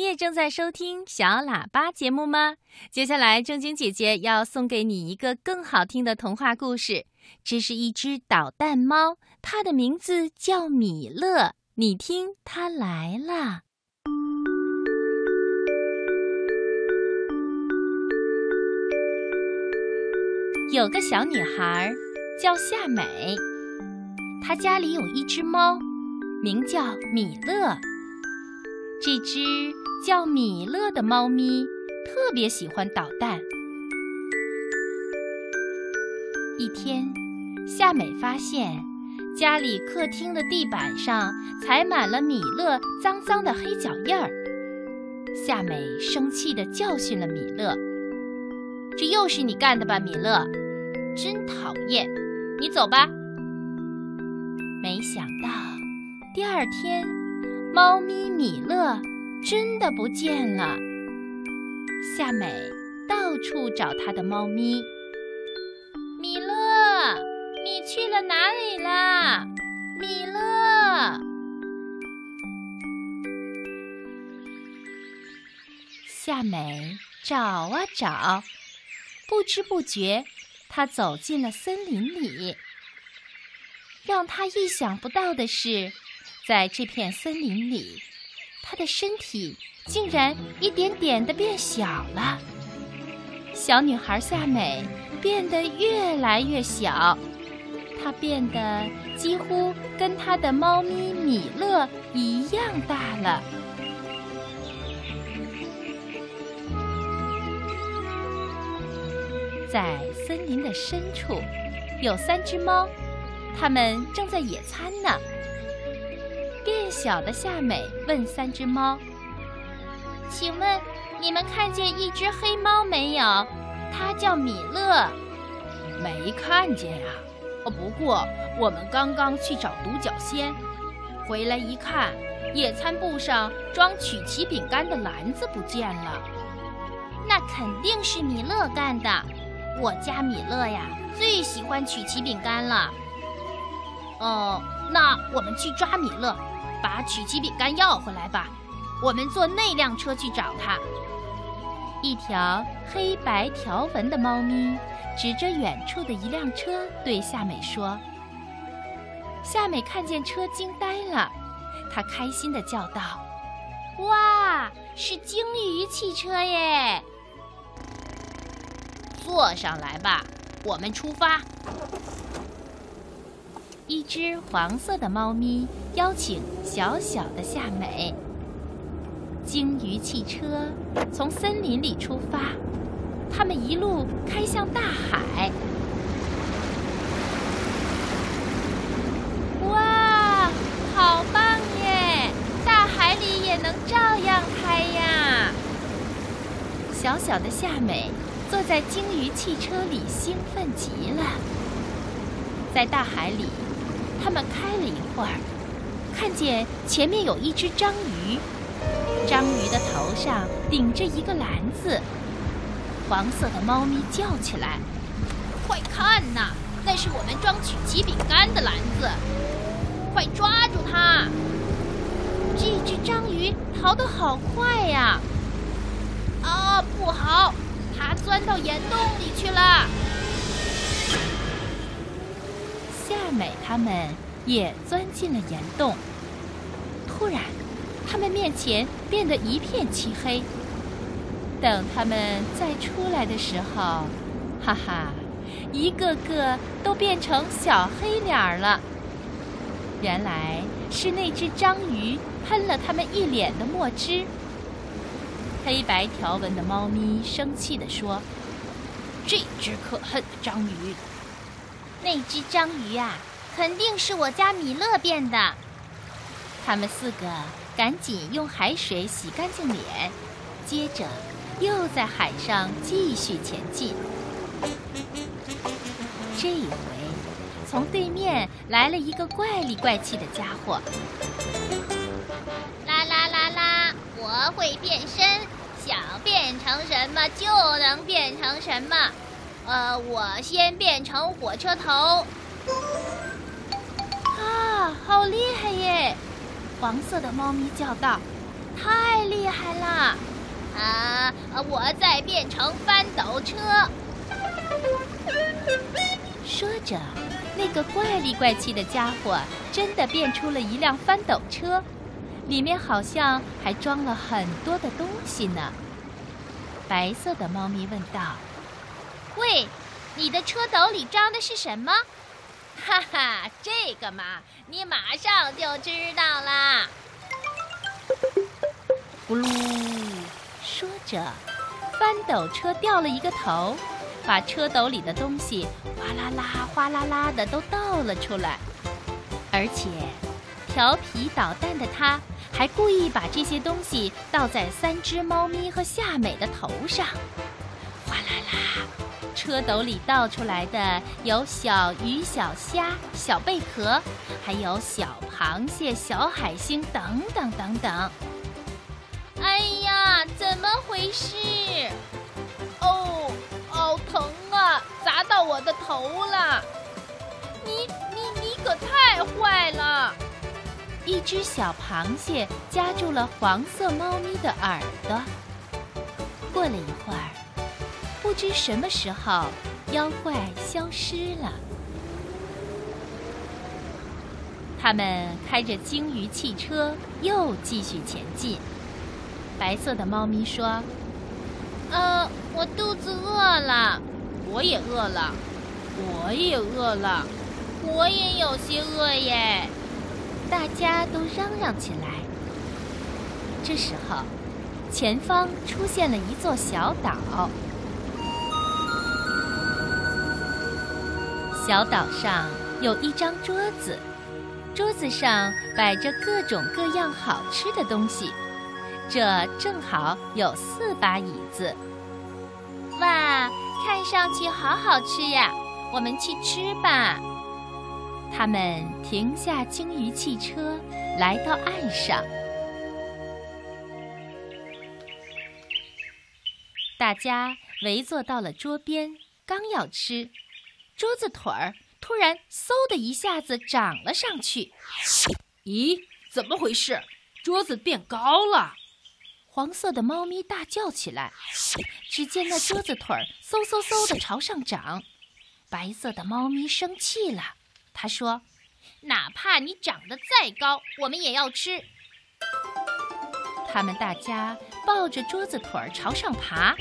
你也正在收听小喇叭节目吗？接下来，正经姐姐要送给你一个更好听的童话故事。这是一只捣蛋猫，它的名字叫米勒。你听，它来了。有个小女孩叫夏美，她家里有一只猫，名叫米勒。这只叫米勒的猫咪特别喜欢捣蛋。一天，夏美发现家里客厅的地板上踩满了米勒脏脏的黑脚印儿。夏美生气地教训了米勒：“这又是你干的吧，米勒？真讨厌！你走吧。”没想到，第二天。猫咪米勒真的不见了。夏美到处找她的猫咪。米勒，你去了哪里啦？米勒。夏美找啊找，不知不觉，她走进了森林里。让她意想不到的是。在这片森林里，它的身体竟然一点点的变小了。小女孩夏美变得越来越小，她变得几乎跟她的猫咪米勒一样大了。在森林的深处，有三只猫，它们正在野餐呢。变小的夏美问三只猫：“请问你们看见一只黑猫没有？它叫米勒。”“没看见呀。”“哦，不过我们刚刚去找独角仙，回来一看，野餐布上装曲奇饼干的篮子不见了。”“那肯定是米勒干的。我家米勒呀，最喜欢曲奇饼干了。”“哦，那我们去抓米勒。”把曲奇饼干要回来吧，我们坐那辆车去找他。一条黑白条纹的猫咪指着远处的一辆车对夏美说：“夏美看见车惊呆了，她开心的叫道：‘哇，是鲸鱼汽车耶！’坐上来吧，我们出发。”一只黄色的猫咪邀请小小的夏美。鲸鱼汽车从森林里出发，他们一路开向大海。哇，好棒耶！大海里也能照样开呀！小小的夏美坐在鲸鱼汽车里，兴奋极了。在大海里。他们开了一会儿，看见前面有一只章鱼，章鱼的头上顶着一个篮子。黄色的猫咪叫起来：“快看呐，那是我们装曲奇饼干的篮子！快抓住它！”这只章鱼逃得好快呀！啊，不好，它钻到岩洞里去了。美他们也钻进了岩洞。突然，他们面前变得一片漆黑。等他们再出来的时候，哈哈，一个个都变成小黑脸儿了。原来是那只章鱼喷了他们一脸的墨汁。黑白条纹的猫咪生气地说：“这只可恨的章鱼！”那只章鱼啊，肯定是我家米勒变的。他们四个赶紧用海水洗干净脸，接着又在海上继续前进。这一回，从对面来了一个怪里怪气的家伙。啦啦啦啦！我会变身，想变成什么就能变成什么。呃，我先变成火车头。啊，好厉害耶！黄色的猫咪叫道：“太厉害了！啊，我再变成翻斗车。说着，那个怪里怪气的家伙真的变出了一辆翻斗车，里面好像还装了很多的东西呢。白色的猫咪问道：“喂，你的车斗里装的是什么？” 哈哈，这个嘛，你马上就知道啦。咕噜，说着，翻斗车掉了一个头，把车斗里的东西哗啦啦、哗啦啦的都倒了出来。而且，调皮捣蛋的他，还故意把这些东西倒在三只猫咪和夏美的头上，哗啦啦。车斗里倒出来的有小鱼、小虾、小贝壳，还有小螃蟹、小海星等等等等。哎呀，怎么回事？哦，好疼啊！砸到我的头了！你你你可太坏了！一只小螃蟹夹住了黄色猫咪的耳朵。过了一会儿。不知什么时候，妖怪消失了。他们开着鲸鱼汽车又继续前进。白色的猫咪说：“呃，我肚子饿了，我也饿了，我也饿了，我也有些饿耶。”大家都嚷嚷起来。这时候，前方出现了一座小岛。小岛上有一张桌子，桌子上摆着各种各样好吃的东西，这正好有四把椅子。哇，看上去好好吃呀！我们去吃吧。他们停下鲸鱼汽车，来到岸上，大家围坐到了桌边，刚要吃。桌子腿儿突然嗖的一下子长了上去，咦，怎么回事？桌子变高了！黄色的猫咪大叫起来。只见那桌子腿儿嗖嗖嗖的朝上长，白色的猫咪生气了，他说：“哪怕你长得再高，我们也要吃。”他们大家抱着桌子腿儿朝上爬，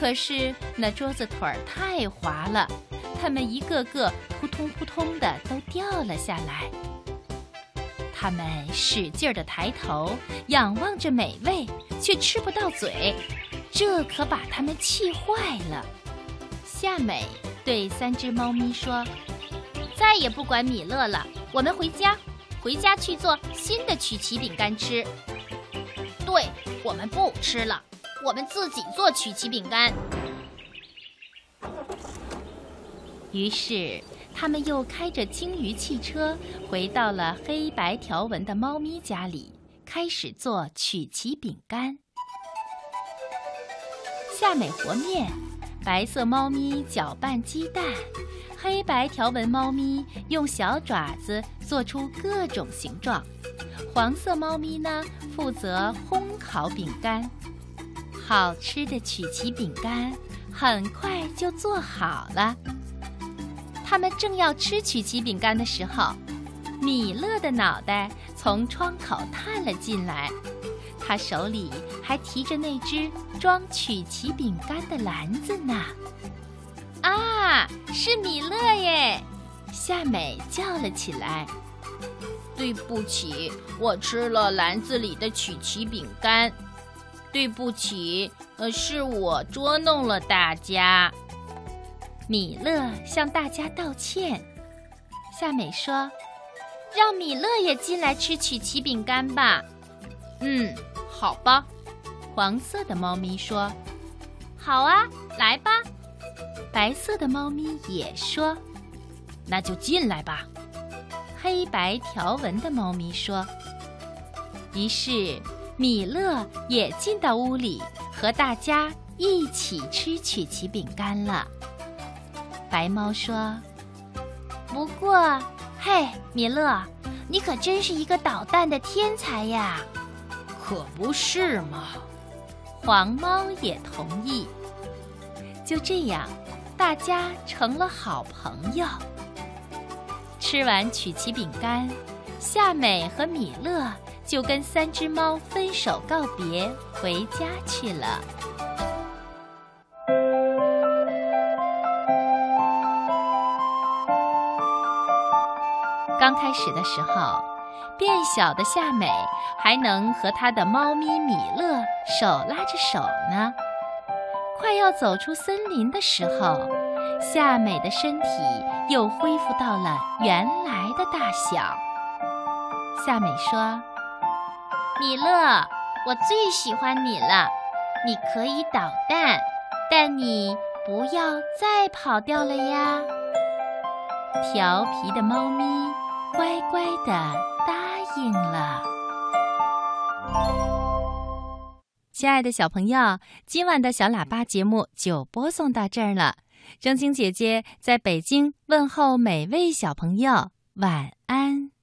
可是那桌子腿儿太滑了。他们一个个扑通扑通的都掉了下来。他们使劲儿的抬头仰望着美味，却吃不到嘴，这可把他们气坏了。夏美对三只猫咪说：“再也不管米勒了，我们回家，回家去做新的曲奇饼干吃。”对，我们不吃了，我们自己做曲奇饼干。于是，他们又开着鲸鱼汽车回到了黑白条纹的猫咪家里，开始做曲奇饼干。夏美和面，白色猫咪搅拌鸡蛋，黑白条纹猫咪用小爪子做出各种形状，黄色猫咪呢负责烘烤饼干。好吃的曲奇饼干很快就做好了。他们正要吃曲奇饼干的时候，米勒的脑袋从窗口探了进来，他手里还提着那只装曲奇饼干的篮子呢。啊，是米勒耶！夏美叫了起来：“对不起，我吃了篮子里的曲奇饼干。对不起，呃，是我捉弄了大家。”米勒向大家道歉。夏美说：“让米勒也进来吃曲奇饼干吧。”“嗯，好吧。”黄色的猫咪说：“好啊，来吧。”白色的猫咪也说：“那就进来吧。”黑白条纹的猫咪说：“于是米勒也进到屋里，和大家一起吃曲奇饼干了。”白猫说：“不过，嘿，米勒，你可真是一个捣蛋的天才呀！可不是嘛。黄猫也同意。就这样，大家成了好朋友。吃完曲奇饼干，夏美和米勒就跟三只猫分手告别，回家去了。刚开始的时候，变小的夏美还能和她的猫咪米勒手拉着手呢。快要走出森林的时候，夏美的身体又恢复到了原来的大小。夏美说：“米勒，我最喜欢你了。你可以捣蛋，但你不要再跑掉了呀。”调皮的猫咪乖乖的答应了。亲爱的小朋友，今晚的小喇叭节目就播送到这儿了。正晶姐姐在北京问候每位小朋友，晚安。